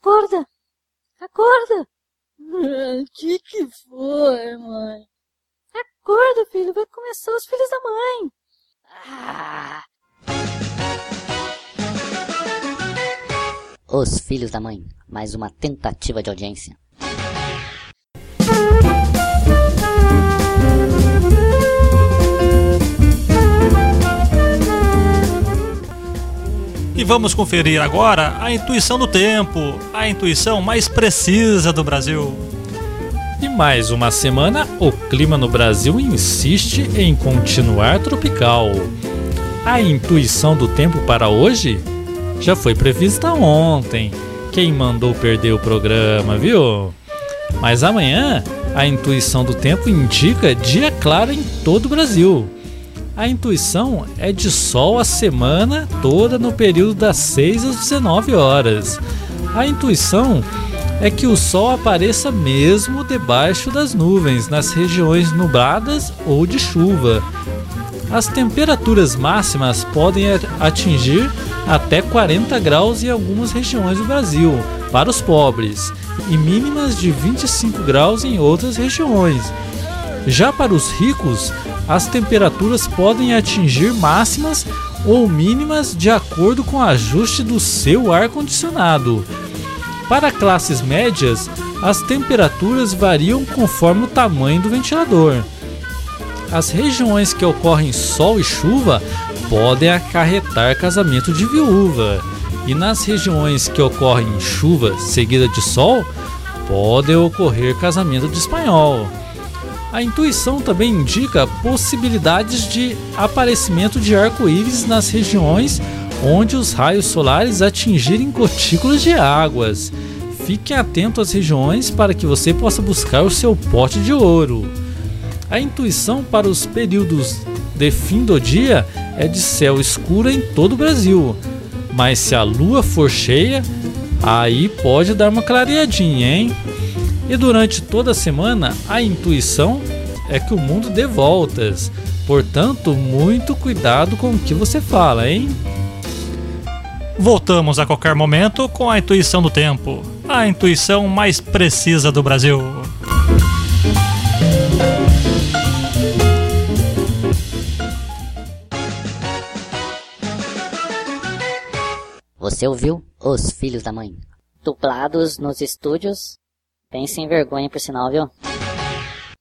Acorda! Acorda! O que que foi, mãe? Acorda, filho, vai começar os filhos da mãe. Ah, Os Filhos da Mãe, mais uma tentativa de audiência. E vamos conferir agora a intuição do tempo, a intuição mais precisa do Brasil. E mais uma semana, o clima no Brasil insiste em continuar tropical. A intuição do tempo para hoje já foi prevista ontem. Quem mandou perder o programa, viu? Mas amanhã, a intuição do tempo indica dia claro em todo o Brasil. A intuição é de sol a semana toda no período das 6 às 19 horas. A intuição é que o sol apareça mesmo debaixo das nuvens, nas regiões nubladas ou de chuva. As temperaturas máximas podem atingir até 40 graus em algumas regiões do Brasil, para os pobres, e mínimas de 25 graus em outras regiões. Já para os ricos, as temperaturas podem atingir máximas ou mínimas de acordo com o ajuste do seu ar-condicionado. Para classes médias, as temperaturas variam conforme o tamanho do ventilador. As regiões que ocorrem sol e chuva podem acarretar casamento de viúva, e nas regiões que ocorrem chuva seguida de sol, podem ocorrer casamento de espanhol. A intuição também indica possibilidades de aparecimento de arco-íris nas regiões onde os raios solares atingirem gotículas de águas. Fique atento às regiões para que você possa buscar o seu pote de ouro. A intuição para os períodos de fim do dia é de céu escuro em todo o Brasil, mas se a lua for cheia, aí pode dar uma clareadinha, hein? E durante toda a semana, a intuição é que o mundo dê voltas. Portanto, muito cuidado com o que você fala, hein? Voltamos a qualquer momento com a intuição do tempo, a intuição mais precisa do Brasil. Você ouviu Os Filhos da Mãe? Dublados nos estúdios. Bem sem vergonha, por sinal, viu?